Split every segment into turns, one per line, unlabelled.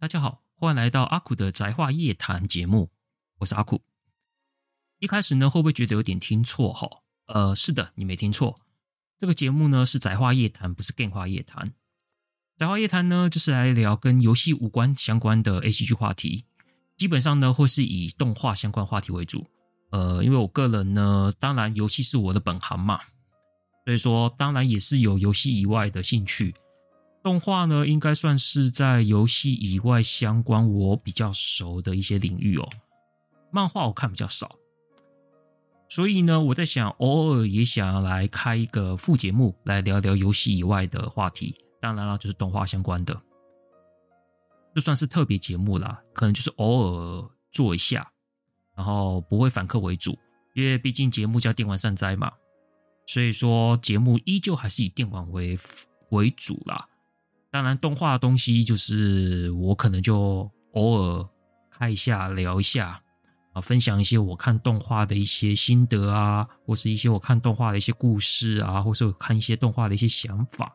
大家好，欢迎来到阿苦的宅话夜谈节目，我是阿苦。一开始呢，会不会觉得有点听错？哈，呃，是的，你没听错，这个节目呢是宅话夜谈，不是 Game 话夜谈。宅话夜谈呢，就是来聊跟游戏无关相关的 ACG 话题，基本上呢会是以动画相关话题为主。呃，因为我个人呢，当然游戏是我的本行嘛，所以说当然也是有游戏以外的兴趣。动画呢，应该算是在游戏以外相关我比较熟的一些领域哦。漫画我看比较少，所以呢，我在想，偶尔也想要来开一个副节目，来聊聊游戏以外的话题。当然了，就是动画相关的，就算是特别节目啦，可能就是偶尔做一下，然后不会反客为主，因为毕竟节目叫电玩善哉嘛，所以说节目依旧还是以电玩为为主啦。当然，动画的东西就是我可能就偶尔开一下聊一下啊，分享一些我看动画的一些心得啊，或是一些我看动画的一些故事啊，或是我看一些动画的一些想法。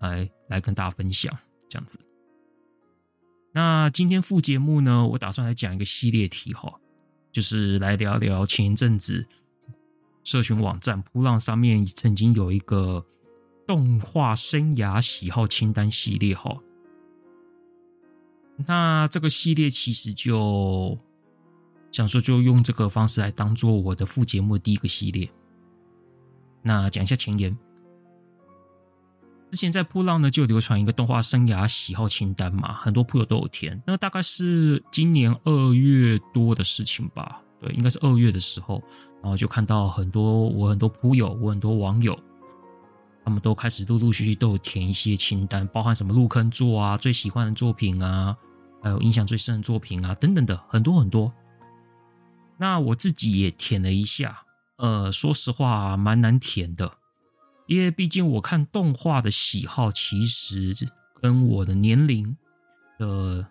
来来跟大家分享这样子。那今天副节目呢，我打算来讲一个系列题哈，就是来聊聊前一阵子社群网站噗浪上面曾经有一个动画生涯喜好清单系列哈。那这个系列其实就想说，就用这个方式来当做我的副节目第一个系列。那讲一下前言。之前在噗浪呢，就流传一个动画生涯喜好清单嘛，很多噗友都有填。那大概是今年二月多的事情吧，对，应该是二月的时候，然后就看到很多我很多噗友，我很多网友，他们都开始陆陆续续都有填一些清单，包含什么入坑作啊、最喜欢的作品啊，还有印象最深的作品啊等等的，很多很多。那我自己也填了一下，呃，说实话蛮难填的。因为毕竟我看动画的喜好，其实跟我的年龄的，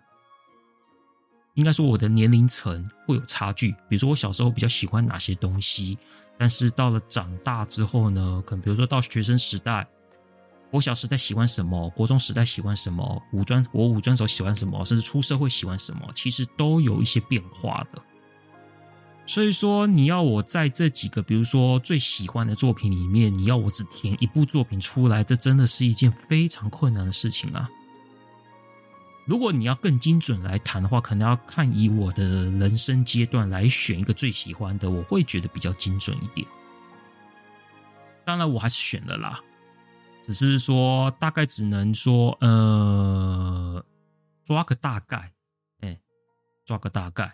应该说我的年龄层会有差距。比如说我小时候比较喜欢哪些东西，但是到了长大之后呢，可能比如说到学生时代，我小时代喜欢什么，国中时代喜欢什么，五专我五专时候喜欢什么，甚至出社会喜欢什么，其实都有一些变化的。所以说，你要我在这几个，比如说最喜欢的作品里面，你要我只填一部作品出来，这真的是一件非常困难的事情啊。如果你要更精准来谈的话，可能要看以我的人生阶段来选一个最喜欢的，我会觉得比较精准一点。当然，我还是选了啦，只是说大概只能说，呃，抓个大概，哎，抓个大概。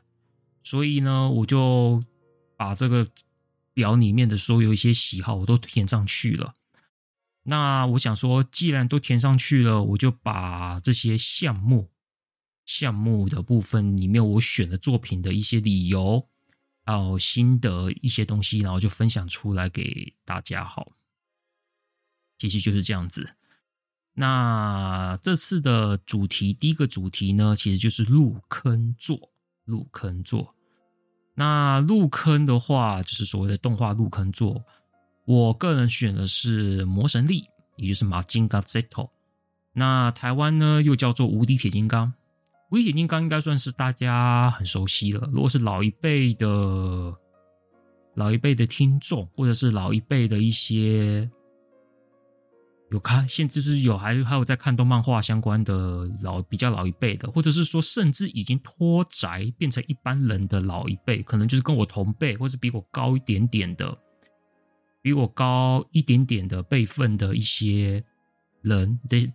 所以呢，我就把这个表里面的所有一些喜好我都填上去了。那我想说，既然都填上去了，我就把这些项目、项目的部分里面我选的作品的一些理由，还有心得一些东西，然后就分享出来给大家。好，其实就是这样子。那这次的主题，第一个主题呢，其实就是入坑作，入坑作。那入坑的话，就是所谓的动画入坑作。我个人选的是《魔神力》，也就是马金刚 Z。那台湾呢，又叫做《无敌铁金刚》。《无敌铁金刚》应该算是大家很熟悉了。如果是老一辈的、老一辈的听众，或者是老一辈的一些。有看，现在就是有，还还有在看动漫画相关的老比较老一辈的，或者是说甚至已经脱宅变成一般人的老一辈，可能就是跟我同辈，或是比我高一点点的，比我高一点点的辈分的一些人的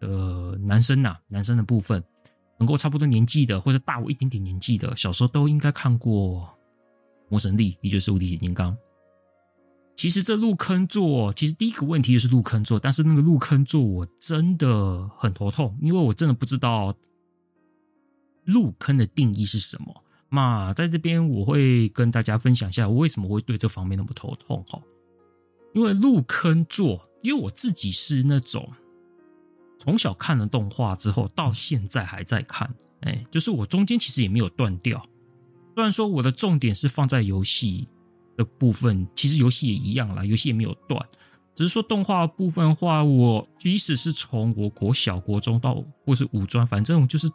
呃男生呐、男生的部分，能够差不多年纪的，或者大我一点点年纪的，小时候都应该看过《魔神力》，也就是《无敌铁金刚》。其实这入坑作，其实第一个问题就是入坑作，但是那个入坑作我真的很头痛，因为我真的不知道入坑的定义是什么。那在这边我会跟大家分享一下，我为什么会对这方面那么头痛哈。因为入坑作，因为我自己是那种从小看了动画之后，到现在还在看，哎，就是我中间其实也没有断掉。虽然说我的重点是放在游戏。的部分其实游戏也一样啦，游戏也没有断，只是说动画部分的话，我即使是从我国小、国中到或是五专，反正就是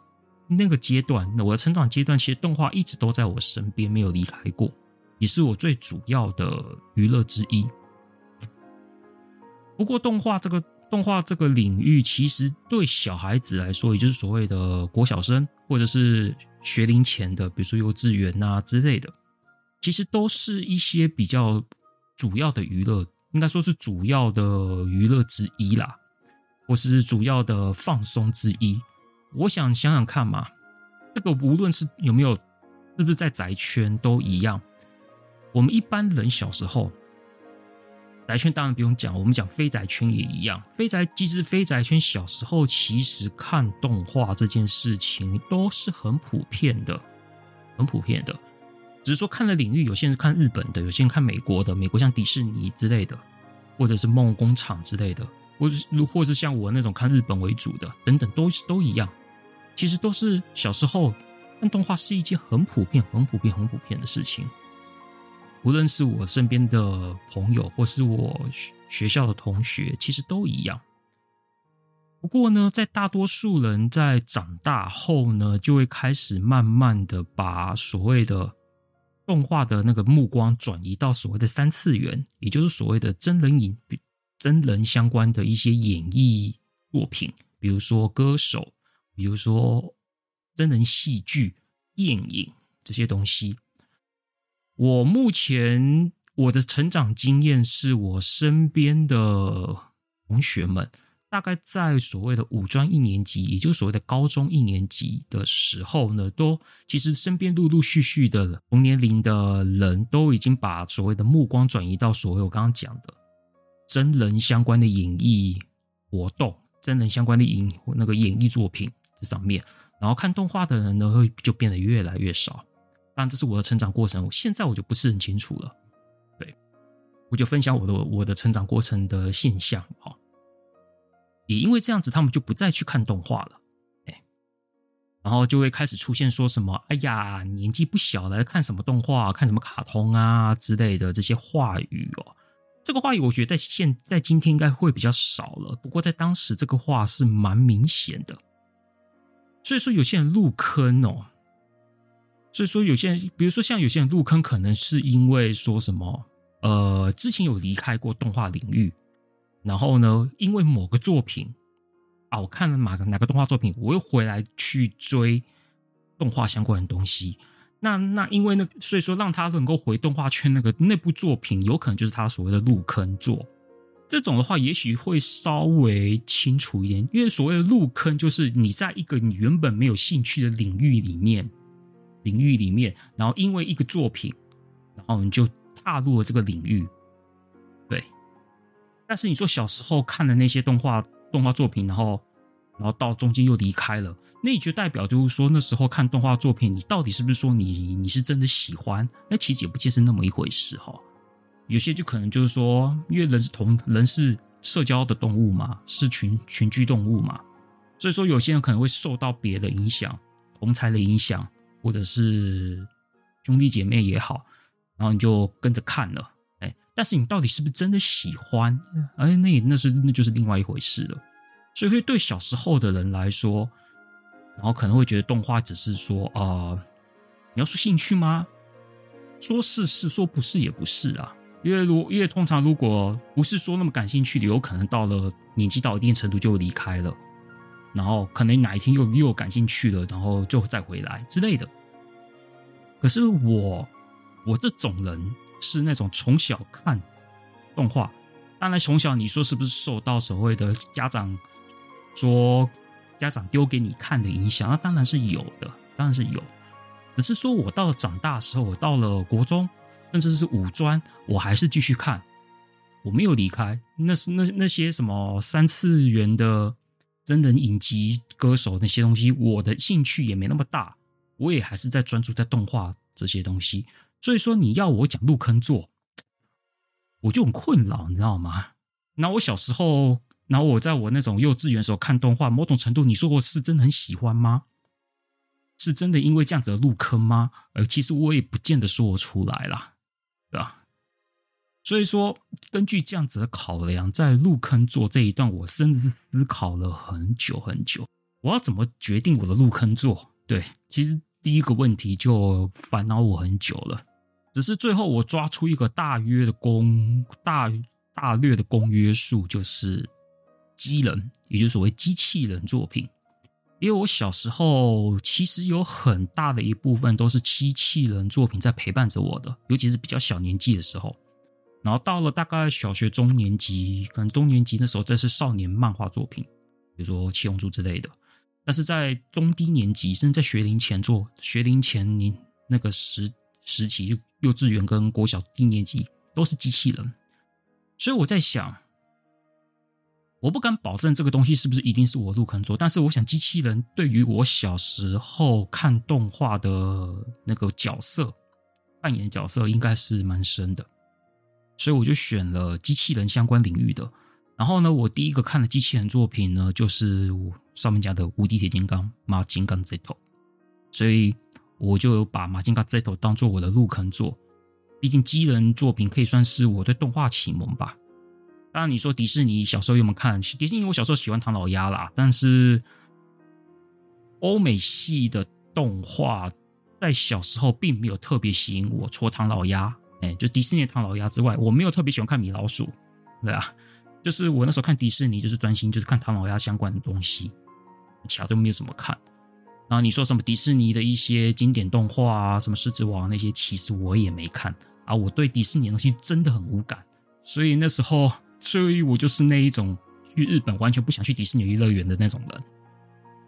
那个阶段，我的成长阶段，其实动画一直都在我身边，没有离开过，也是我最主要的娱乐之一。不过，动画这个动画这个领域，其实对小孩子来说，也就是所谓的国小生，或者是学龄前的，比如说幼稚园啊之类的，其实都是一些比较主要的娱乐，应该说是主要的娱乐之一啦，或是主要的放松之一。我想想想看嘛，这个无论是有没有，是不是在宅圈都一样。我们一般人小时候，宅圈当然不用讲，我们讲非宅圈也一样。非宅其实非宅圈小时候其实看动画这件事情都是很普遍的，很普遍的。只是说看的领域，有些人是看日本的，有些人看美国的，美国像迪士尼之类的，或者是梦工厂之类的，或者是或者是像我那种看日本为主的，等等，都都一样。其实都是小时候看动画是一件很普遍、很普遍、很普遍的事情。无论是我身边的朋友，或是我学校的同学，其实都一样。不过呢，在大多数人在长大后呢，就会开始慢慢的把所谓的动画的那个目光转移到所谓的三次元，也就是所谓的真人影、真人相关的一些演绎作品，比如说歌手。比如说真人戏剧、电影这些东西，我目前我的成长经验是我身边的同学们，大概在所谓的五专一年级，也就是所谓的高中一年级的时候呢，都其实身边陆陆续续的同年龄的人都已经把所谓的目光转移到所谓我刚刚讲的真人相关的演艺活动、真人相关的演那个演艺作品。上面，然后看动画的人呢，会就变得越来越少。当然，这是我的成长过程，现在我就不是很清楚了。对，我就分享我的我的成长过程的现象哈。也因为这样子，他们就不再去看动画了。哎，然后就会开始出现说什么：“哎呀，年纪不小了，看什么动画，看什么卡通啊之类的这些话语哦。”这个话语，我觉得在现在今天应该会比较少了。不过在当时，这个话是蛮明显的。所以说有些人入坑哦，所以说有些人，比如说像有些人入坑，可能是因为说什么，呃，之前有离开过动画领域，然后呢，因为某个作品啊，我看了哪个哪个动画作品，我又回来去追动画相关的东西，那那因为那所以说让他能够回动画圈，那个那部作品，有可能就是他所谓的入坑作。这种的话，也许会稍微清楚一点，因为所谓的入坑，就是你在一个你原本没有兴趣的领域里面，领域里面，然后因为一个作品，然后你就踏入了这个领域，对。但是你说小时候看的那些动画动画作品，然后然后到中间又离开了，那也就代表就是说那时候看动画作品，你到底是不是说你你是真的喜欢？那其实也不见是那么一回事哈。有些就可能就是说，因为人是同人是社交的动物嘛，是群群居动物嘛，所以说有些人可能会受到别的影响，同才的影响，或者是兄弟姐妹也好，然后你就跟着看了，哎，但是你到底是不是真的喜欢？哎，那也那是那就是另外一回事了。所以会对小时候的人来说，然后可能会觉得动画只是说啊、呃，你要说兴趣吗？说是是，说不是也不是啊。因为如因为通常如果不是说那么感兴趣的，有可能到了年纪到一定程度就离开了，然后可能哪一天又又感兴趣了，然后就再回来之类的。可是我我这种人是那种从小看动画，当然从小你说是不是受到所谓的家长说家长丢给你看的影响？那当然是有的，当然是有。只是说我到了长大的时候，我到了国中。甚至是五专，我还是继续看，我没有离开。那是那那些什么三次元的真人影集、歌手那些东西，我的兴趣也没那么大，我也还是在专注在动画这些东西。所以说，你要我讲入坑做，我就很困扰，你知道吗？那我小时候，然后我在我那种幼稚园时候看动画，某种程度，你说我是真的很喜欢吗？是真的因为这样子的入坑吗？呃，其实我也不见得说我出来啦。啊？所以说，根据这样子的考量，在入坑做这一段，我甚至是思考了很久很久，我要怎么决定我的入坑做？对，其实第一个问题就烦恼我很久了，只是最后我抓出一个大约的公大大略的公约数，就是机人，也就是所谓机器人作品。因为我小时候其实有很大的一部分都是机器人作品在陪伴着我的，尤其是比较小年纪的时候。然后到了大概小学中年级，可能中年级的时候，这是少年漫画作品，比如说《七龙珠》之类的。但是在中低年级，甚至在学龄前做学龄前年那个时时期，幼稚园跟国小低年级都是机器人。所以我在想，我不敢保证这个东西是不是一定是我入坑做，但是我想机器人对于我小时候看动画的那个角色扮演角色，应该是蛮深的。所以我就选了机器人相关领域的。然后呢，我第一个看的机器人作品呢，就是我上面讲的《无敌铁金刚》马金刚 Z。所以我就把马金刚 Z 当做我的入坑作。毕竟机人作品可以算是我对动画启蒙吧。当然，你说迪士尼小时候有没有看？迪士尼我小时候喜欢唐老鸭啦，但是欧美系的动画在小时候并没有特别吸引我，除了唐老鸭。哎，就迪士尼的唐老鸭之外，我没有特别喜欢看米老鼠，对啊，就是我那时候看迪士尼，就是专心就是看唐老鸭相关的东西，其他都没有怎么看。然后你说什么迪士尼的一些经典动画啊，什么狮子王那些，其实我也没看啊。我对迪士尼的东西真的很无感，所以那时候，所以我就是那一种去日本完全不想去迪士尼乐园的那种人。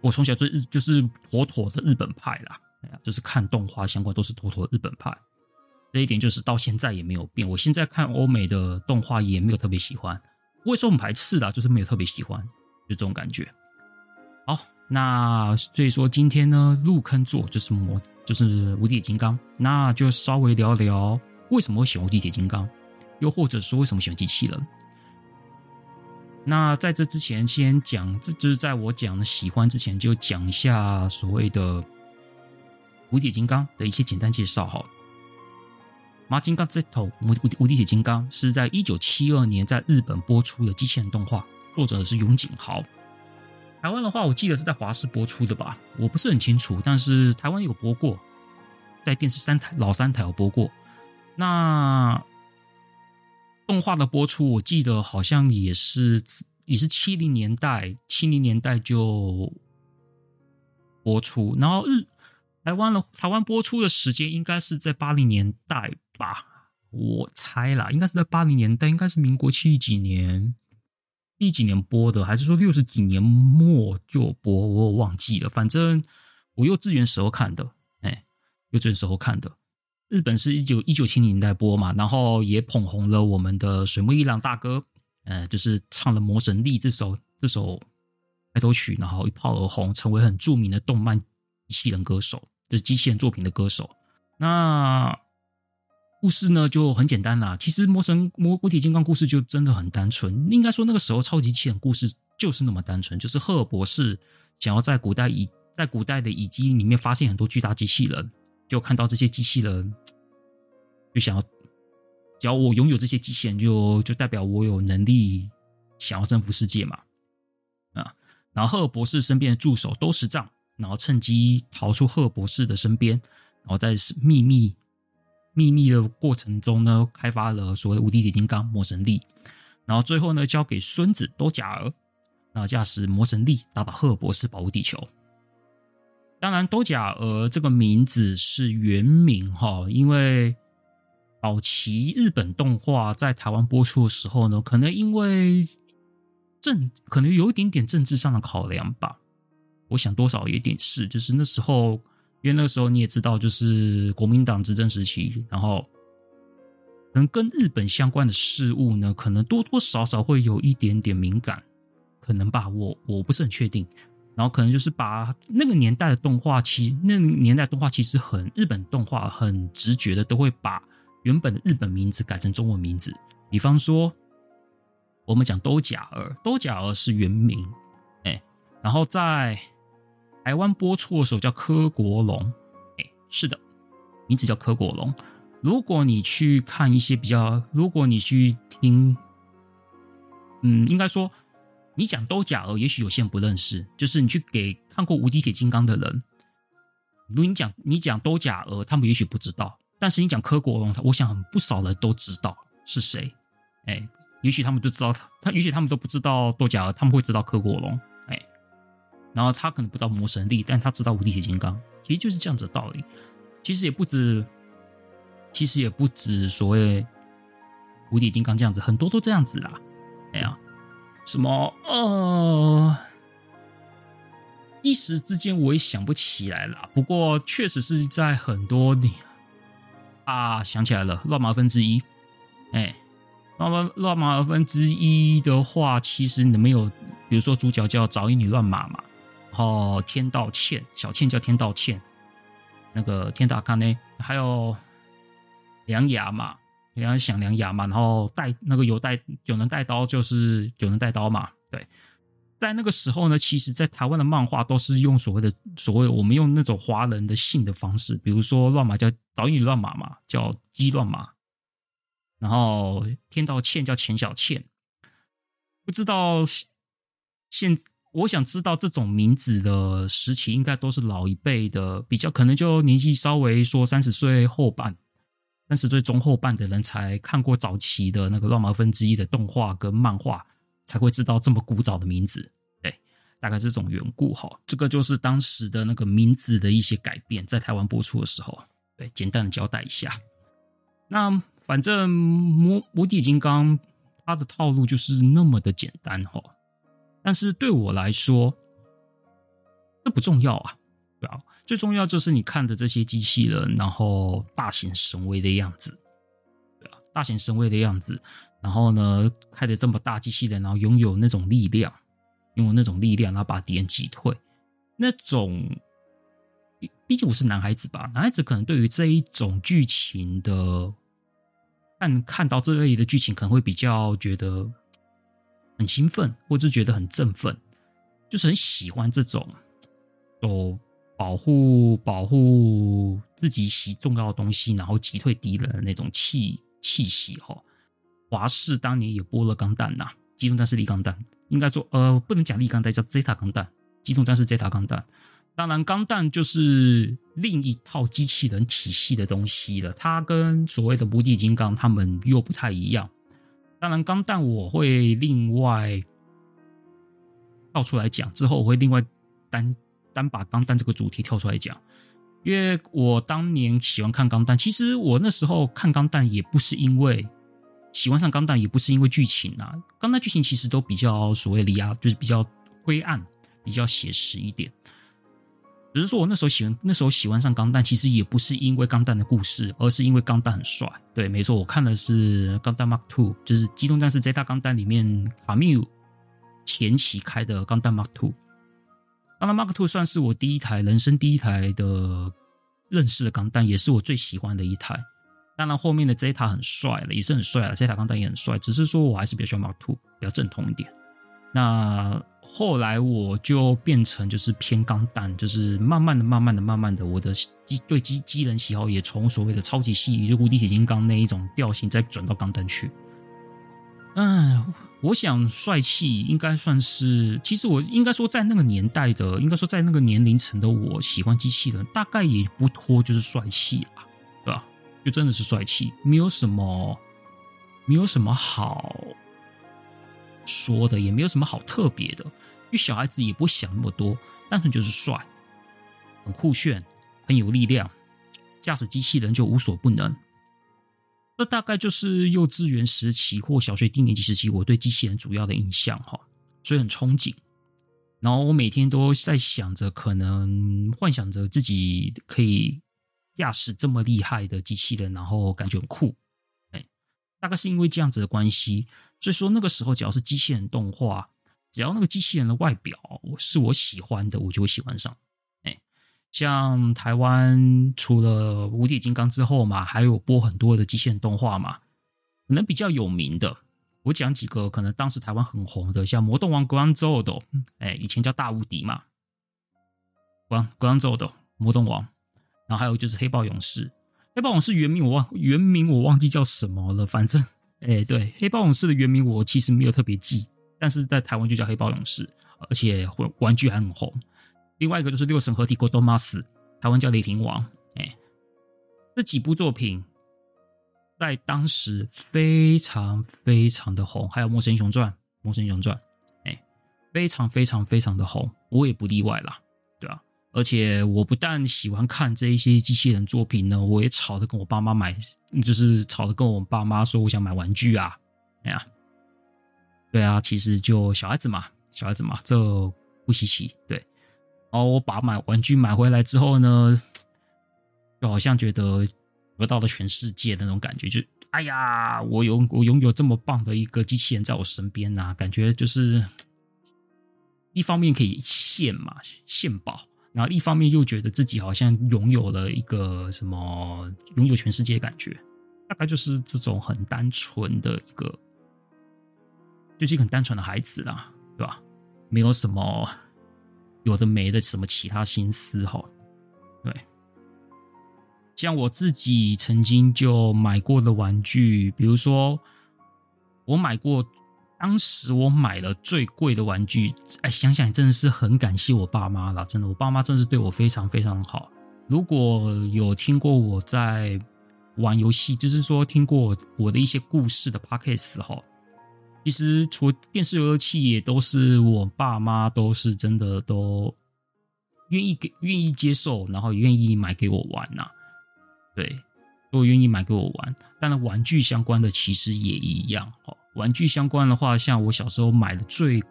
我从小就日就是妥妥的日本派啦，哎呀，就是看动画相关都是妥妥的日本派。这一点就是到现在也没有变。我现在看欧美的动画也没有特别喜欢，不会说很排斥啦，就是没有特别喜欢，就这种感觉。好，那所以说今天呢，入坑作就是魔，就是无敌金刚，那就稍微聊聊为什么会喜欢无敌铁金刚，又或者说为什么喜欢机器人。那在这之前，先讲，这就是在我讲喜欢之前，就讲一下所谓的无铁金刚的一些简单介绍哈。马金刚 Z 无无敌铁金刚是在一九七二年在日本播出的机器人动画，作者是永井豪。台湾的话，我记得是在华视播出的吧，我不是很清楚，但是台湾有播过，在电视三台老三台有播过。那动画的播出，我记得好像也是也是七零年代，七零年代就播出，然后日台湾的台湾播出的时间应该是在八零年代。吧，我猜啦，应该是在八零年代，应该是民国七几年，七几年播的，还是说六十几年末就播？我忘记了。反正我幼稚园时候看的，哎，幼稚园时候看的。日本是一九一九七零年代播嘛，然后也捧红了我们的水木一郎大哥，呃，就是唱了《魔神力》这首这首开头曲，然后一炮而红，成为很著名的动漫机器人歌手，就是机器人作品的歌手。那故事呢就很简单啦，其实魔神魔无敌铁金刚故事就真的很单纯。应该说那个时候超级机器人故事就是那么单纯，就是赫尔博士想要在古代以在古代的遗迹里面发现很多巨大机器人，就看到这些机器人，就想要，只要我拥有这些机器人就，就代表我有能力想要征服世界嘛，啊，然后赫尔博士身边的助手都识账，然后趁机逃出赫尔博士的身边，然后在秘密。秘密的过程中呢，开发了所谓的无敌铁金刚魔神力，然后最后呢，交给孙子多贾儿，那驾驶魔神力打倒赫尔博士，保护地球。当然，多甲儿这个名字是原名哈，因为早期日本动画在台湾播出的时候呢，可能因为政，可能有一点点政治上的考量吧，我想多少有点是，就是那时候。因为那个时候你也知道，就是国民党执政时期，然后可能跟日本相关的事物呢，可能多多少少会有一点点敏感，可能吧，我我不是很确定。然后可能就是把那个年代的动画，其那个年代动画其实很日本动画很直觉的都会把原本的日本名字改成中文名字，比方说我们讲兜甲儿，兜甲儿是原名，哎，然后在。台湾播出的时候叫柯国龙，哎，是的，名字叫柯国龙。如果你去看一些比较，如果你去听，嗯，应该说你讲兜甲儿，也许有些人不认识。就是你去给看过《无敌铁金刚》的人，如果你讲你讲多甲鹅，他们也许不知道，但是你讲柯国龙，我想很不少人都知道是谁。哎，也许他们都知道他，他也许他们都不知道多甲鹅，他们会知道柯国龙。哎，然后他可能不知道魔神力，但他知道无敌铁金刚，其实就是这样子的道理。其实也不止，其实也不止所谓无敌金刚这样子，很多都这样子啦。哎呀，什么呃。一时之间我也想不起来了，不过确实是在很多你啊，想起来了，乱马分之一，哎，乱马乱马分之一的话，其实你没有，比如说主角叫早乙女乱马嘛，然后天道歉，小倩叫天道歉，那个天道看呢，还有良牙嘛，良牙响良牙嘛，然后带那个有带九能带刀就是九能带刀嘛，对。在那个时候呢，其实，在台湾的漫画都是用所谓的所谓我们用那种华人的姓的方式，比如说乱马叫早乙乱马嘛，叫鸡乱马，然后天道歉叫钱小倩。不知道现，我想知道这种名字的时期，应该都是老一辈的，比较可能就年纪稍微说三十岁后半、三十岁中后半的人才看过早期的那个乱麻分之一的动画跟漫画。才会知道这么古早的名字，对，大概这种缘故哈。这个就是当时的那个名字的一些改变，在台湾播出的时候，对，简单的交代一下。那反正魔无底金刚它的套路就是那么的简单哈，但是对我来说，这不重要啊，最重要就是你看的这些机器人，然后大显神威的样子，对吧？大显神威的样子。然后呢，开的这么大机器人，然后拥有那种力量，拥有那种力量，然后把敌人击退，那种，毕竟我是男孩子吧，男孩子可能对于这一种剧情的，看看到这类的剧情，可能会比较觉得很兴奋，或者觉得很振奋，就是很喜欢这种，哦保护保护自己喜重要的东西，然后击退敌人的那种气气息哈。华视当年也播了钢弹呐，《机动战士力钢弹》应该说，呃，不能讲力钢弹，叫 Zeta 钢弹，《机动战士 Zeta 钢弹》。当然，钢弹就是另一套机器人体系的东西了，它跟所谓的无敌金刚他们又不太一样。当然，钢弹我会另外跳出来讲，之后我会另外单单把钢弹这个主题跳出来讲，因为我当年喜欢看钢弹，其实我那时候看钢弹也不是因为。喜欢上钢弹也不是因为剧情啊，钢弹剧情其实都比较所谓的啊，就是比较灰暗，比较写实一点。只是说我那时候喜欢，那时候喜欢上钢弹，其实也不是因为钢弹的故事，而是因为钢弹很帅。对，没错，我看的是钢弹 Mark Two，就是《机动战士 Z》大钢弹》里面卡缪前期开的钢弹 Mark Two。当然 Mark Two 算是我第一台人生第一台的认识的钢弹，也是我最喜欢的一台。当然，后面的 Zeta 很帅了，也是很帅了。Zeta 钢弹也很帅，只是说我还是比较喜欢 Mark Two，比较正统一点。那后来我就变成就是偏钢弹，就是慢慢的、慢慢的、慢慢的，我的机对机机人喜好也从所谓的超级细，就无敌铁金刚那一种调性，再转到钢弹去。嗯，我想帅气应该算是，其实我应该说在那个年代的，应该说在那个年龄层的，我喜欢机器人，大概也不脱就是帅气啊。对吧就真的是帅气，没有什么，没有什么好说的，也没有什么好特别的。因为小孩子也不想那么多，单纯就是帅，很酷炫，很有力量，驾驶机器人就无所不能。这大概就是幼稚园时期或小学低年级时期我对机器人主要的印象哈，所以很憧憬。然后我每天都在想着，可能幻想着自己可以。驾驶这么厉害的机器人，然后感觉很酷，哎，大概是因为这样子的关系，所以说那个时候只要是机器人动画，只要那个机器人的外表是我喜欢的，我就会喜欢上。像台湾除了无敌金刚之后嘛，还有播很多的机器人动画嘛，可能比较有名的，我讲几个可能当时台湾很红的，像魔动王 Grand Zord，哎，以前叫大无敌嘛，Grand Grand Zord 魔动王。然后还有就是黑豹勇士，黑豹勇士原名我忘原名我忘记叫什么了，反正哎对，黑豹勇士的原名我其实没有特别记，但是在台湾就叫黑豹勇士，而且玩玩具还很红。另外一个就是六神合体 GODOMAS，台湾叫《雷霆王》。哎，这几部作品在当时非常非常的红，还有《魔神英雄传》《魔神英雄传》，哎，非常非常非常的红，我也不例外啦，对吧？而且我不但喜欢看这一些机器人作品呢，我也吵着跟我爸妈买，就是吵着跟我爸妈说我想买玩具啊，哎呀，对啊，其实就小孩子嘛，小孩子嘛，这不稀奇，对。然后我把买玩具买回来之后呢，就好像觉得得到了全世界那种感觉，就哎呀，我有我拥有这么棒的一个机器人在我身边呐、感觉就是一方面可以献嘛，献宝，然后一方面又觉得自己好像拥有了一个什么拥有全世界的感觉，大概就是这种很单纯的一个，就是一个很单纯的孩子啦，对吧？没有什么。有的没的什么其他心思哈，对，像我自己曾经就买过的玩具，比如说我买过，当时我买了最贵的玩具，哎，想想真的是很感谢我爸妈了，真的，我爸妈真是对我非常非常好。如果有听过我在玩游戏，就是说听过我的一些故事的 Podcast 哈。其实，除电视游乐器，也都是我爸妈都是真的都愿意给、愿意接受，然后也愿意买给我玩呐、啊。对，都愿意买给我玩。当然，玩具相关的其实也一样。哈，玩具相关的话，像我小时候买的最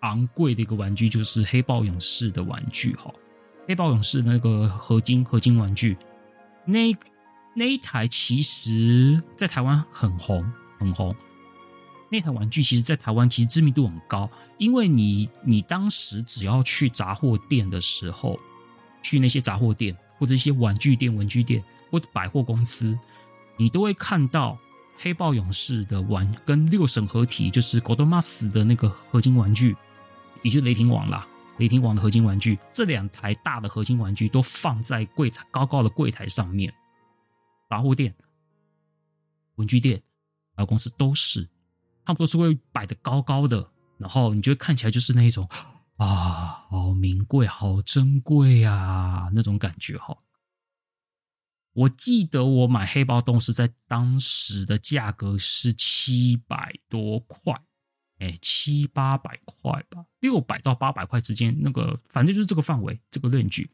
昂贵的一个玩具，就是黑豹勇士的玩具。哈，黑豹勇士那个合金合金玩具，那那一台其实在台湾很红，很红。那台玩具其实，在台湾其实知名度很高，因为你你当时只要去杂货店的时候，去那些杂货店或者一些玩具店、文具店或者百货公司，你都会看到黑豹勇士的玩跟六神合体，就是 Godmas 的那个合金玩具，也就是雷霆王啦，雷霆王的合金玩具，这两台大的合金玩具都放在柜台高高的柜台上面，杂货店、文具店、百货公司都是。差不多是会摆得高高的，然后你就会看起来就是那一种啊，好名贵、好珍贵啊那种感觉哈。我记得我买黑豹斗士在当时的价格是七百多块，哎，七八百块吧，六百到八百块之间，那个反正就是这个范围，这个论据，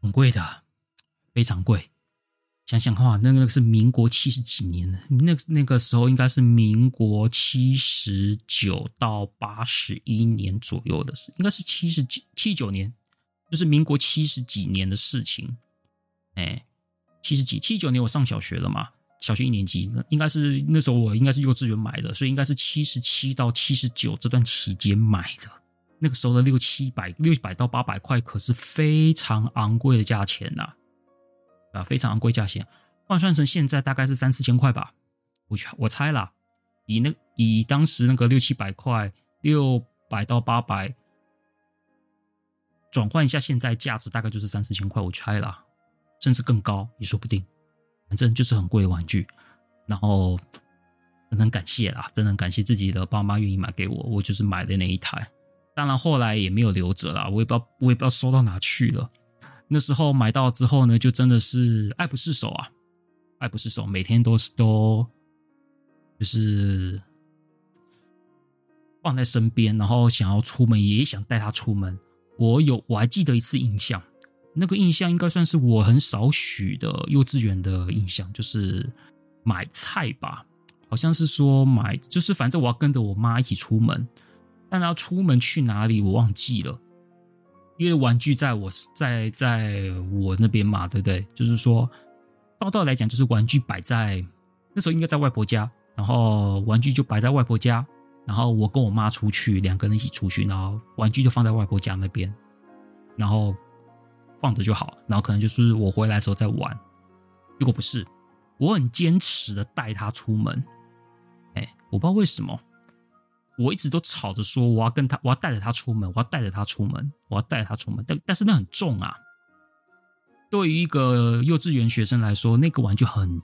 很贵的，非常贵。想想看，那个是民国七十几年的，那那个时候应该是民国七十九到八十一年左右的事，应该是七十几、七九年，就是民国七十几年的事情。哎，七十几、七九年我上小学了嘛，小学一年级，应该是那时候我应该是幼稚园买的，所以应该是七十七到七十九这段期间买的。那个时候的六七百、六百到八百块，可是非常昂贵的价钱呐、啊，非常昂贵价钱，换算成现在大概是三四千块吧，我去我猜啦，以那以当时那个六七百块，六百到八百，转换一下现在价值大概就是三四千块，我猜啦，甚至更高也说不定，反正就是很贵的玩具，然后真的很感谢啦，真的很感谢自己的爸妈愿意买给我，我就是买的那一台，当然后来也没有留着啦，我也不知道我也不知道收到哪去了。那时候买到之后呢，就真的是爱不释手啊，爱不释手，每天都是都就是放在身边，然后想要出门也想带它出门。我有我还记得一次印象，那个印象应该算是我很少许的幼稚园的印象，就是买菜吧，好像是说买，就是反正我要跟着我妈一起出门，但要出门去哪里我忘记了。因为玩具在我在在我那边嘛，对不对？就是说，照道理来讲，就是玩具摆在那时候应该在外婆家，然后玩具就摆在外婆家，然后我跟我妈出去，两个人一起出去，然后玩具就放在外婆家那边，然后放着就好，然后可能就是我回来的时候再玩。如果不是，我很坚持的带他出门，哎，我不知道为什么。我一直都吵着说我要跟他，我要带着他出门，我要带着他出门，我要带着他出门。但但是那很重啊，对于一个幼稚园学生来说，那个玩具很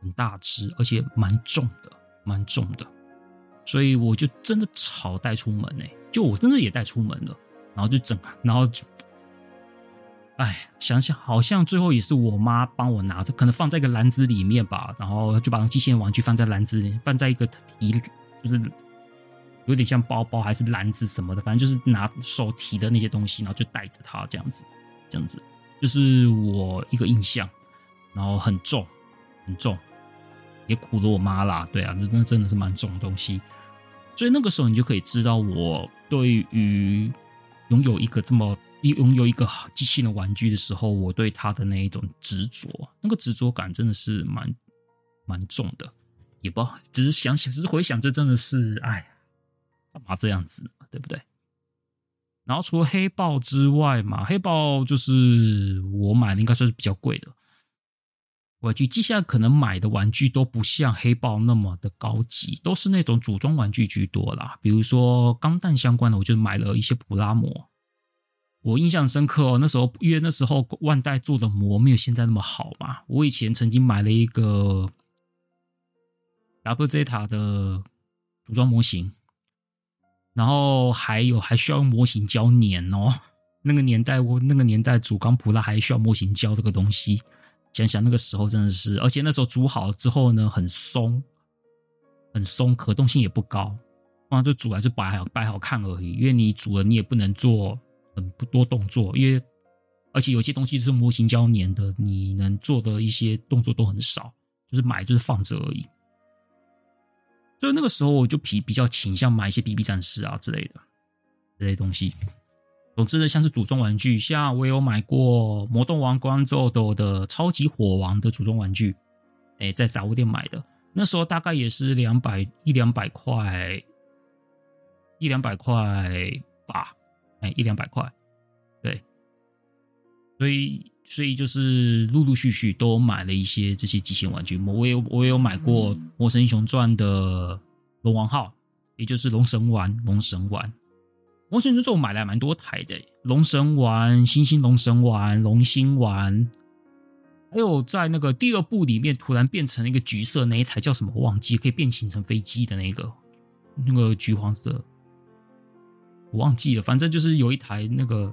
很大只，而且蛮重的，蛮重的。所以我就真的吵带出门呢，就我真的也带出门了，然后就整，然后就，哎，想想好像最后也是我妈帮我拿着，可能放在一个篮子里面吧，然后就把那机械玩具放在篮子里，放在一个提，就是有点像包包还是篮子什么的，反正就是拿手提的那些东西，然后就带着它这样子，这样子，就是我一个印象，然后很重，很重，也苦了我妈啦，对啊，那真的是蛮重的东西，所以那个时候你就可以知道我对于拥有一个这么。拥有一个机器人玩具的时候，我对它的那一种执着，那个执着感真的是蛮蛮重的。也不好，只是想想，只是回想，这真的是，哎，干嘛这样子，对不对？然后除了黑豹之外嘛，黑豹就是我买的，应该算是比较贵的玩具。接下来可能买的玩具都不像黑豹那么的高级，都是那种组装玩具居多啦。比如说钢弹相关的，我就买了一些普拉摩。我印象深刻哦，那时候因为那时候万代做的模没有现在那么好嘛。我以前曾经买了一个 Double Zeta 的组装模型，然后还有还需要用模型胶粘哦。那个年代我那个年代煮钢普拉还需要模型胶这个东西，想想那个时候真的是，而且那时候煮好了之后呢，很松，很松，可动性也不高，啊，就煮来就摆好摆好看而已。因为你煮了，你也不能做。很不多动作，因为而且有些东西是模型胶粘的，你能做的一些动作都很少，就是买就是放着而已。所以那个时候我就比比较倾向买一些 BB 战士啊之类的这些东西。总之呢，像是组装玩具，像我有买过魔动王光之后的的超级火王的组装玩具，哎，在杂货店买的，那时候大概也是两百一两百块，一两百块吧。哎，一两百块，对，所以所以就是陆陆续续都买了一些这些机械玩具。我也有我也有买过《魔神英雄传》的龙王号，也就是龙神丸。龙神丸，魔神英雄传我买了蛮多台的，龙神丸、星星龙神丸、龙星丸，还有在那个第二部里面突然变成了一个橘色那一台叫什么我忘记，可以变形成飞机的那个，那个橘黄色。我忘记了，反正就是有一台那个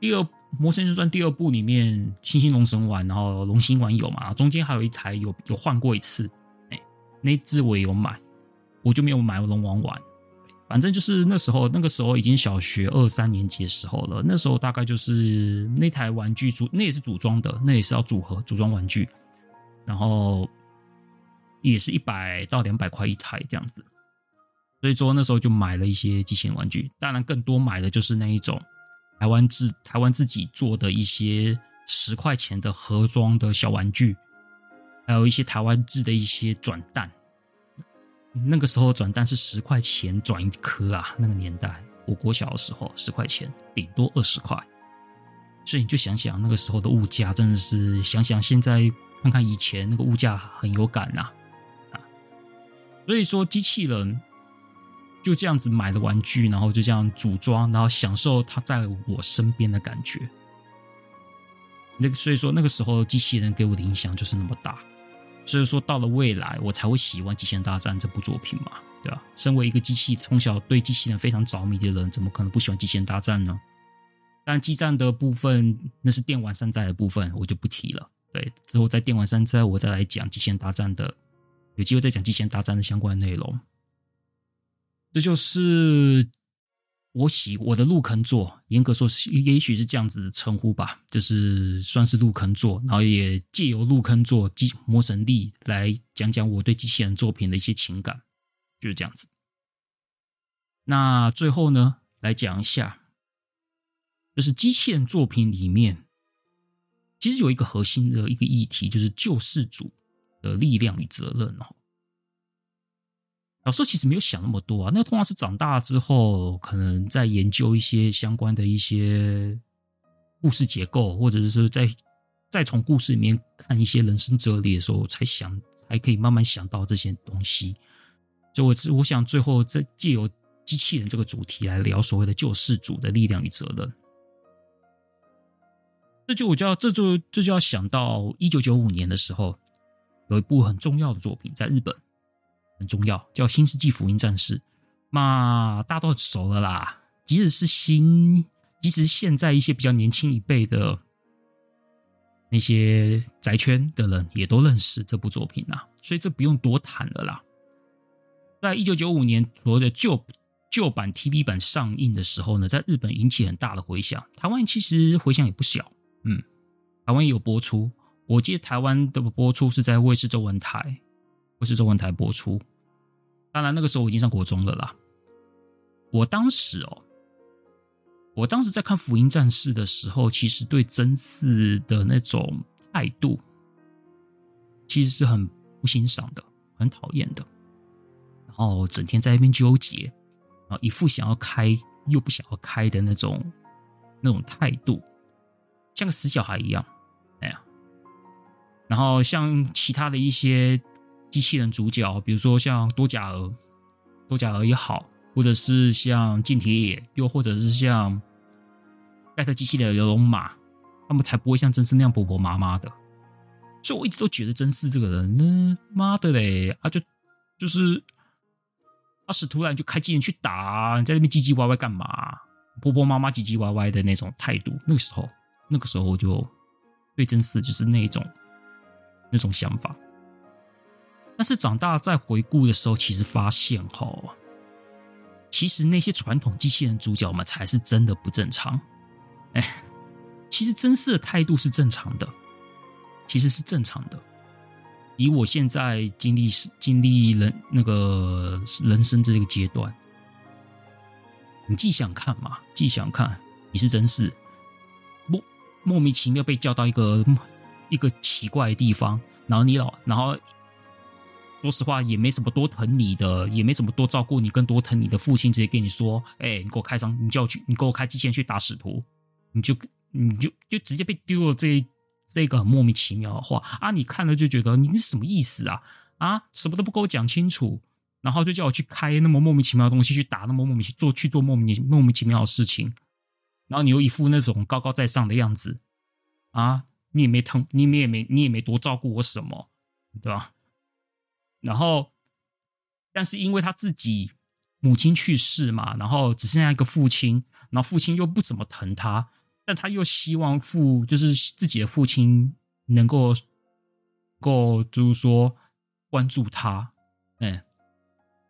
第二《魔神英雄传》第二部里面，星星龙神丸，然后龙星丸有嘛，中间还有一台有有换过一次，哎，那只我也有买，我就没有买龙王丸。反正就是那时候，那个时候已经小学二三年级的时候了，那时候大概就是那台玩具组，那也是组装的，那也是要组合组装玩具，然后也是一百到两百块一台这样子。所以说那时候就买了一些机器人玩具，当然更多买的就是那一种台湾自台湾自己做的一些十块钱的盒装的小玩具，还有一些台湾制的一些转蛋。那个时候转蛋是十块钱转一颗啊，那个年代我国小的时候十块钱顶多二十块，所以你就想想那个时候的物价真的是，想想现在看看以前那个物价很有感呐啊。所以说机器人。就这样子买了玩具，然后就这样组装，然后享受它在我身边的感觉。那，所以说那个时候机器人给我的影响就是那么大。所以说到了未来，我才会喜欢《机器人大战》这部作品嘛，对吧？身为一个机器从小对机器人非常着迷的人，怎么可能不喜欢《机器人大战》呢？但机战的部分，那是电玩山寨的部分，我就不提了。对，之后在电玩山寨，我再来讲《机器人大战》的，有机会再讲《机器人大战》的相关内容。这就是我喜我的入坑作，严格说是，也许是这样子的称呼吧，就是算是入坑作，然后也借由入坑作《机魔神力》来讲讲我对机器人作品的一些情感，就是这样子。那最后呢，来讲一下，就是机器人作品里面，其实有一个核心的一个议题，就是救世主的力量与责任哦。小时候其实没有想那么多啊，那个通常是长大之后，可能在研究一些相关的一些故事结构，或者是在再从故事里面看一些人生哲理的时候，才想才可以慢慢想到这些东西。所以我我想最后再借由机器人这个主题来聊所谓的救世主的力量与责任。这就我就要这就这就要想到一九九五年的时候，有一部很重要的作品在日本。很重要，叫《新世纪福音战士》，那，大家都熟了啦。即使是新即使现在一些比较年轻一辈的那些宅圈的人也都认识这部作品呐，所以这不用多谈了啦。在一九九五年所谓的旧旧版 TV 版上映的时候呢，在日本引起很大的回响，台湾其实回响也不小。嗯，台湾也有播出，我记得台湾的播出是在卫视中文台，卫视中文台播出。当然那个时候我已经上国中了啦。我当时哦，我当时在看《福音战士》的时候，其实对真嗣的那种态度，其实是很不欣赏的，很讨厌的。然后整天在那边纠结，然后一副想要开又不想要开的那种那种态度，像个死小孩一样。哎呀，然后像其他的一些机器人主角，比如说像多甲儿，多甲儿也好。或者是像近铁野，又或者是像盖特机器的流龙马，他们才不会像真嗣那样婆婆妈妈的。所以我一直都觉得真嗣这个人，呢，妈的嘞，啊就就是阿史突然就开机器人去打，你在那边唧唧歪歪干嘛？婆婆妈妈唧唧歪歪的那种态度，那个时候，那个时候就对真嗣就是那种那种想法。但是长大再回顾的时候，其实发现哈。其实那些传统机器人主角们才是真的不正常。哎，其实真嗣的态度是正常的，其实是正常的。以我现在经历经历人那个人生这个阶段，你既想看嘛，既想看，你是真嗣，莫莫名其妙被叫到一个一个奇怪的地方，然后你老然后。说实话，也没什么多疼你的，也没什么多照顾你，更多疼你的父亲直接跟你说：“哎，你给我开张，你叫我去，你给我开机器人去打使徒。”你就你就就直接被丢了这这个莫名其妙的话啊！你看了就觉得你是什么意思啊？啊，什么都不跟我讲清楚，然后就叫我去开那么莫名其妙的东西去打那么莫名其做去做莫名莫名其妙的事情，然后你又一副那种高高在上的样子啊！你也没疼，你也没你也没多照顾我什么，对吧？然后，但是因为他自己母亲去世嘛，然后只剩下一个父亲，然后父亲又不怎么疼他，但他又希望父就是自己的父亲能够，够就是说关注他，嗯，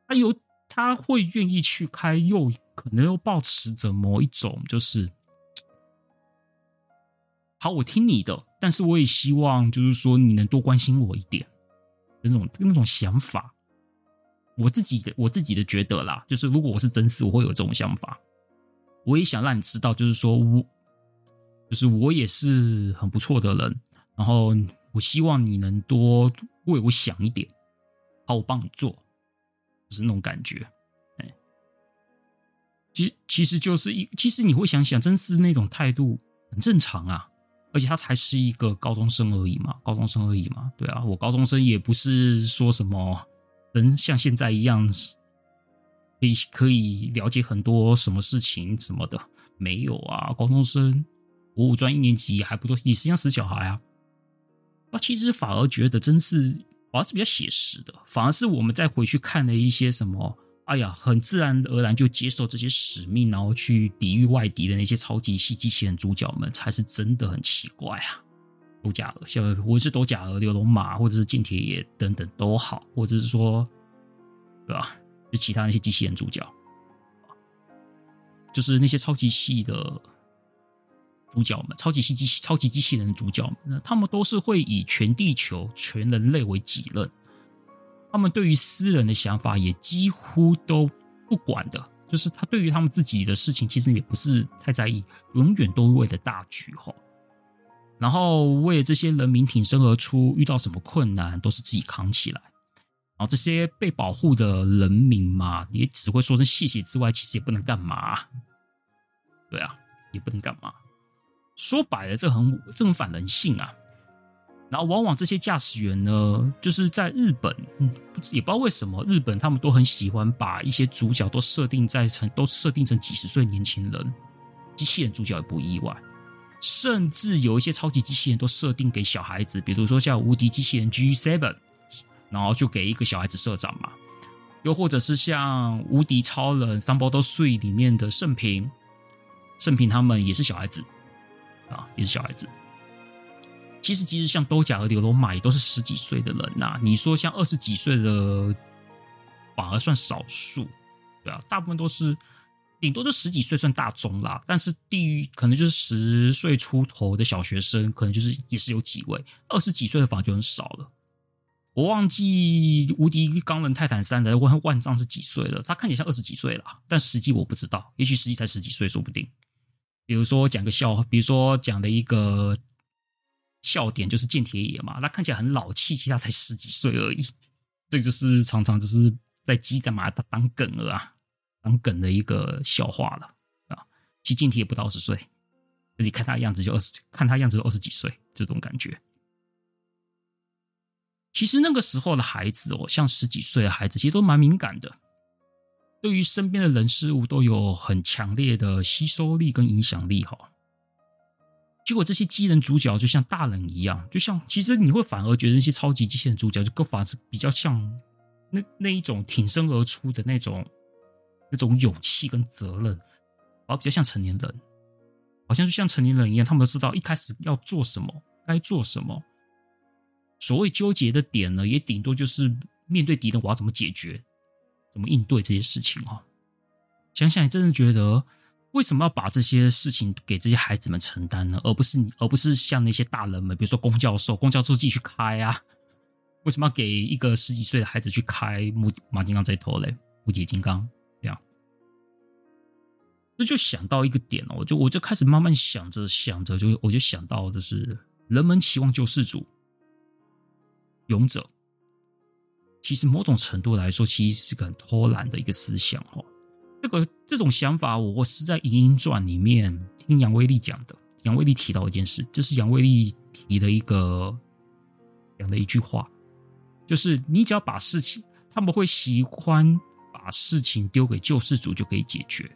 他有他会愿意去开，又可能又抱持着某一种就是，好，我听你的，但是我也希望就是说你能多关心我一点。那种那种想法，我自己的我自己的觉得啦，就是如果我是真嗣，我会有这种想法。我也想让你知道，就是说我，就是我也是很不错的人。然后我希望你能多为我想一点，好，我帮你做，就是那种感觉。哎，其其实就是一，其实你会想想，真丝那种态度很正常啊。而且他才是一个高中生而已嘛，高中生而已嘛，对啊，我高中生也不是说什么能像现在一样，可以可以了解很多什么事情什么的，没有啊，高中生，我五专一年级还不多，也是像死小孩啊。那其实反而觉得真是，反而是比较写实的，反而是我们再回去看了一些什么。哎呀，很自然而然就接受这些使命，然后去抵御外敌的那些超级系机器人主角们，才是真的很奇怪啊！斗甲儿，像无论是斗甲儿、流龙马，或者是近铁野等等都好，或者是说，对吧？就其他那些机器人主角，就是那些超级系的主角们，超级系机器、超级机器人主角们，他们都是会以全地球、全人类为己任。他们对于私人的想法也几乎都不管的，就是他对于他们自己的事情其实也不是太在意，永远都为了大局吼。然后为了这些人民挺身而出，遇到什么困难都是自己扛起来。然后这些被保护的人民嘛，也只会说声谢谢之外，其实也不能干嘛。对啊，也不能干嘛。说白了，这很这很反人性啊。然后，往往这些驾驶员呢，就是在日本，嗯，也不知道为什么，日本他们都很喜欢把一些主角都设定在成，都设定成几十岁年轻人，机器人主角也不意外，甚至有一些超级机器人都设定给小孩子，比如说像无敌机器人 G7，然后就给一个小孩子社长嘛，又或者是像无敌超人 Sunbolt 3里面的胜平。盛平他们也是小孩子啊，也是小孩子。其实，即使像兜甲和流罗马也都是十几岁的人呐、你说像二十几岁的，反而算少数，对啊，大部分都是顶多就十几岁算大宗啦。但是低于可能就是十岁出头的小学生，可能就是也是有几位。二十几岁的反而就很少了。我忘记无敌钢人泰坦三的万万丈是几岁了？他看起来像二十几岁了，但实际我不知道，也许实际才十几岁，说不定。比如说讲个笑话，比如说讲的一个。笑点就是剑铁爷嘛，他看起来很老气，其实他才十几岁而已。这个就是常常就是在激战嘛，他当梗了啊，当梗的一个笑话了啊。其实剑铁也不到二十岁，你看他的样子就二十，看他样子就二十几岁，这种感觉。其实那个时候的孩子哦，像十几岁的孩子，其实都蛮敏感的，对于身边的人事物都有很强烈的吸收力跟影响力哈。结果这些机人主角就像大人一样，就像其实你会反而觉得那些超级机器人主角就更反而是比较像那那一种挺身而出的那种那种勇气跟责任，而比较像成年人，好像就像成年人一样，他们都知道一开始要做什么，该做什么。所谓纠结的点呢，也顶多就是面对敌人，我要怎么解决，怎么应对这些事情哈。想想，也真的觉得。为什么要把这些事情给这些孩子们承担呢？而不是你，而不是像那些大人们，比如说公教授，公教授自己去开啊？为什么要给一个十几岁的孩子去开木马金刚这一头嘞？无敌金刚这样，这就想到一个点哦，我就我就开始慢慢想着想着，就我就想到的是，人们期望救世主、勇者，其实某种程度来说，其实是个很偷懒的一个思想哦。这个这种想法，我是在《银鹰传》里面听杨威利讲的。杨威利提到一件事，这是杨威利提的一个讲的一句话，就是你只要把事情，他们会喜欢把事情丢给救世主就可以解决，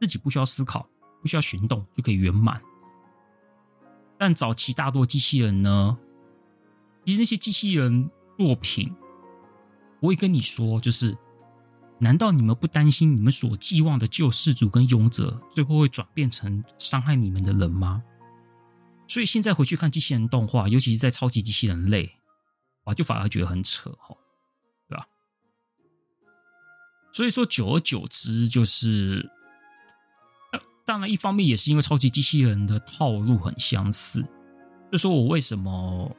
自己不需要思考，不需要行动就可以圆满。但早期大多机器人呢，其实那些机器人作品，我会跟你说，就是。难道你们不担心你们所寄望的救世主跟勇者最后会转变成伤害你们的人吗？所以现在回去看机器人动画，尤其是在超级机器人类，啊，就反而觉得很扯哈，对吧？所以说，久而久之，就是，当然一方面也是因为超级机器人的套路很相似，就说我为什么。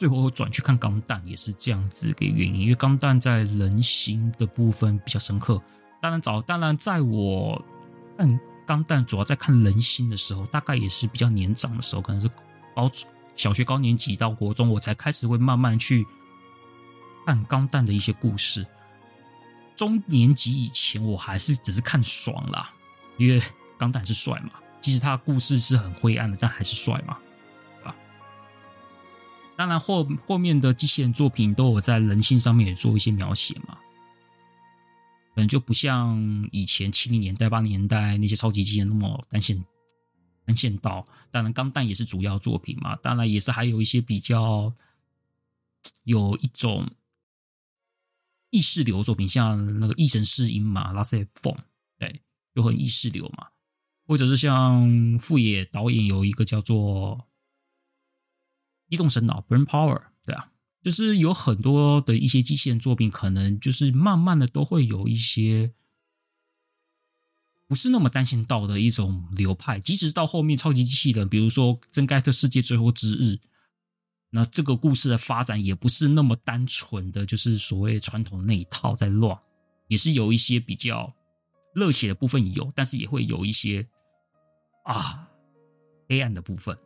最后转去看钢弹也是这样子的原因，因为钢弹在人心的部分比较深刻。当然早，当然在我看钢弹主要在看人心的时候，大概也是比较年长的时候，可能是高小学高年级到国中，我才开始会慢慢去看钢弹的一些故事。中年级以前，我还是只是看爽啦，因为钢弹是帅嘛，即使他的故事是很灰暗的，但还是帅嘛。当然后，后面的机器人作品都有在人性上面也做一些描写嘛，可能就不像以前七零年代、八零年代那些超级机器人那么单线单线道。当然，钢弹也是主要作品嘛，当然也是还有一些比较有一种意识流作品，像那个异神世音嘛，拉塞凤，对，就很意识流嘛，或者是像富野导演有一个叫做。移动神脑 （Brain Power） 对啊，就是有很多的一些机器人作品，可能就是慢慢的都会有一些不是那么单行道的一种流派。即使到后面超级机器人，比如说《真盖特世界最后之日》，那这个故事的发展也不是那么单纯的，就是所谓传统那一套在乱，也是有一些比较热血的部分有，但是也会有一些啊黑暗的部分。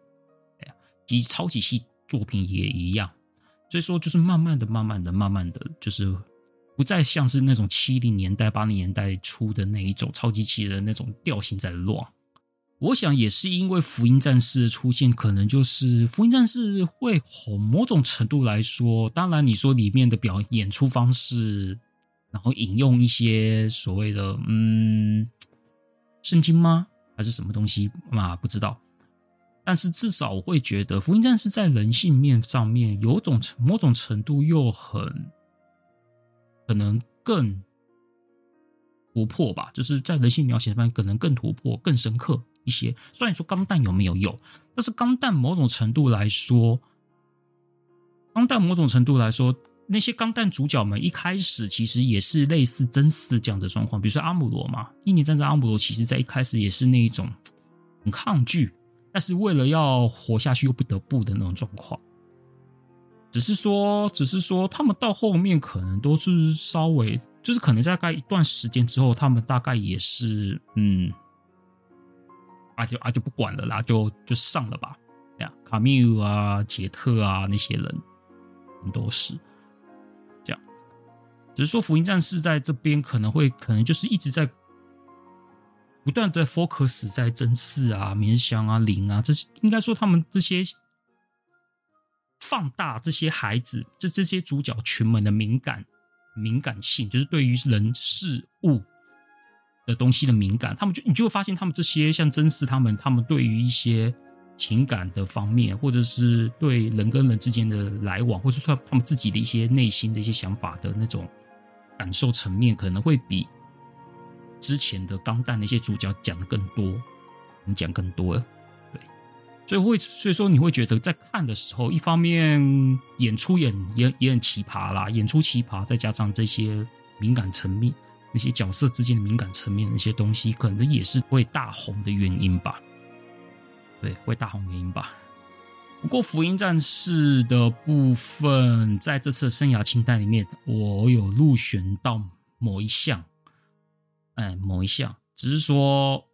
哎呀，其实超级系。作品也一样，所以说就是慢慢的、慢慢的、慢慢的，就是不再像是那种七零年代、八零年代初的那一种超级机器人的那种调性在乱。我想也是因为福音战士的出现，可能就是福音战士会红。某种程度来说，当然你说里面的表演出方式，然后引用一些所谓的嗯圣经吗，还是什么东西嘛？不知道。但是至少我会觉得，福音战士在人性面上面有种某种程度又很可能更突破吧，就是在人性描写上面可能更突破、更深刻一些。虽然说钢弹有没有有，但是钢弹某种程度来说，钢弹某种程度来说，那些钢弹主角们一开始其实也是类似真嗣这样的状况，比如说阿姆罗嘛，一年战争阿姆罗，其实在一开始也是那一种很抗拒，但是为了要活下去又不得不的那种状况。只是说，只是说，他们到后面可能都是稍微，就是可能大概一段时间之后，他们大概也是，嗯，啊就啊就不管了啦，就就上了吧。呀，卡缪尔啊、杰特啊那些人，都是这样。只是说，福音战士在这边可能会，可能就是一直在不断的 focus 在真嗣啊、绵翔啊、灵啊，这是应该说他们这些。放大这些孩子，这这些主角群们的敏感敏感性，就是对于人事物的东西的敏感，他们就你就会发现，他们这些像真嗣他们，他们对于一些情感的方面，或者是对人跟人之间的来往，或者是他他们自己的一些内心的一些想法的那种感受层面，可能会比之前的钢弹那些主角讲的更多，你讲更多了。所以会，所以说你会觉得在看的时候，一方面演出演也也很奇葩啦，演出奇葩，再加上这些敏感层面，那些角色之间的敏感层面那些东西，可能也是会大红的原因吧。对，会大红原因吧。不过福音战士的部分，在这次生涯清单里面，我有入选到某一项，哎，某一项，只是说。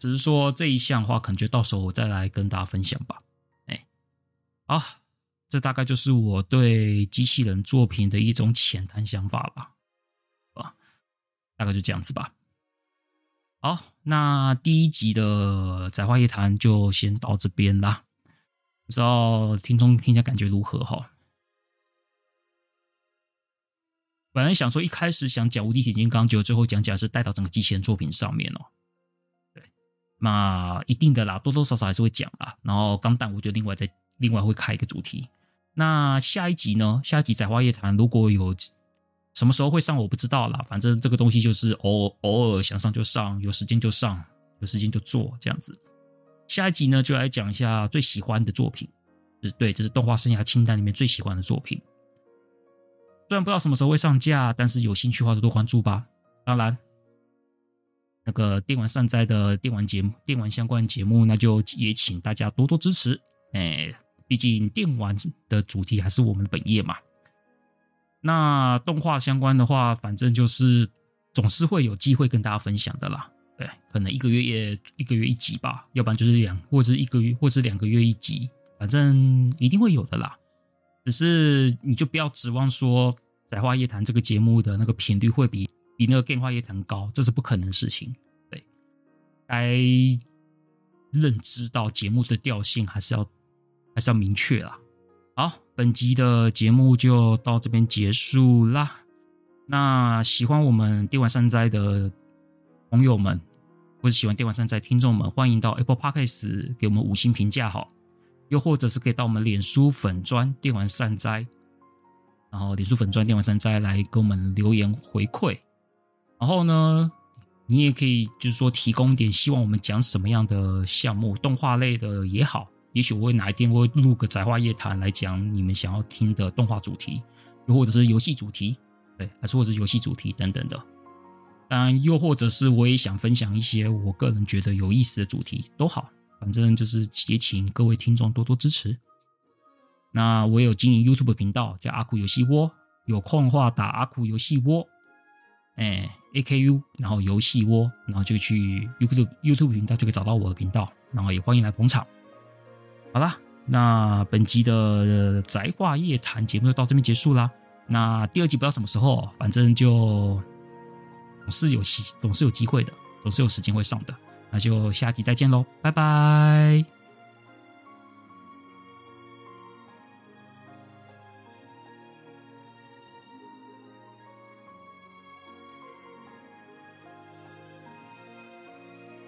只是说这一项的话，可能就到时候我再来跟大家分享吧。哎，好，这大概就是我对机器人作品的一种浅谈想法吧。啊，大概就这样子吧。好，那第一集的宅话夜谈就先到这边啦。不知道听众听起来感觉如何哈？本来想说一开始想讲无敌铁金刚，结果最后讲讲是带到整个机器人作品上面哦。对那一定的啦，多多少少还是会讲啦。然后钢弹，我就另外再另外会开一个主题。那下一集呢？下一集《宅话夜谈》如果有什么时候会上，我不知道啦。反正这个东西就是偶偶尔想上就上，有时间就上，有时间就做这样子。下一集呢，就来讲一下最喜欢的作品。对，这是动画生涯清单里面最喜欢的作品。虽然不知道什么时候会上架，但是有兴趣的话就多关注吧。当然。那个电玩善哉的电玩节目、电玩相关节目，那就也请大家多多支持。哎，毕竟电玩的主题还是我们本业嘛。那动画相关的话，反正就是总是会有机会跟大家分享的啦。对，可能一个月也一个月一集吧，要不然就是两，或者是一个月，或者是两个月一集，反正一定会有的啦。只是你就不要指望说《宅话夜谈》这个节目的那个频率会比。比那个电话夜谈高，这是不可能的事情。对，该认知到节目的调性还是要还是要明确啦。好，本集的节目就到这边结束啦。那喜欢我们电玩善哉的朋友们，或者喜欢电玩善哉听众们，欢迎到 Apple Podcast 给我们五星评价好，又或者是可以到我们脸书粉砖电玩善哉，然后脸书粉砖电玩善哉来给我们留言回馈。然后呢，你也可以就是说提供点，希望我们讲什么样的项目，动画类的也好，也许我会哪一天会录个宅话夜谈来讲你们想要听的动画主题，又或者是游戏主题，对，还是或者是游戏主题等等的。当然，又或者是我也想分享一些我个人觉得有意思的主题都好，反正就是也请各位听众多多支持。那我有经营 YouTube 频道叫阿酷游戏窝，有空的话打阿酷游戏窝。哎，A K U，然后游戏窝，然后就去 YouTube YouTube 频道就可以找到我的频道，然后也欢迎来捧场。好啦，那本集的宅话夜谈节目就到这边结束啦。那第二集不知道什么时候，反正就总是有机总是有机会的，总是有时间会上的。那就下集再见喽，拜拜。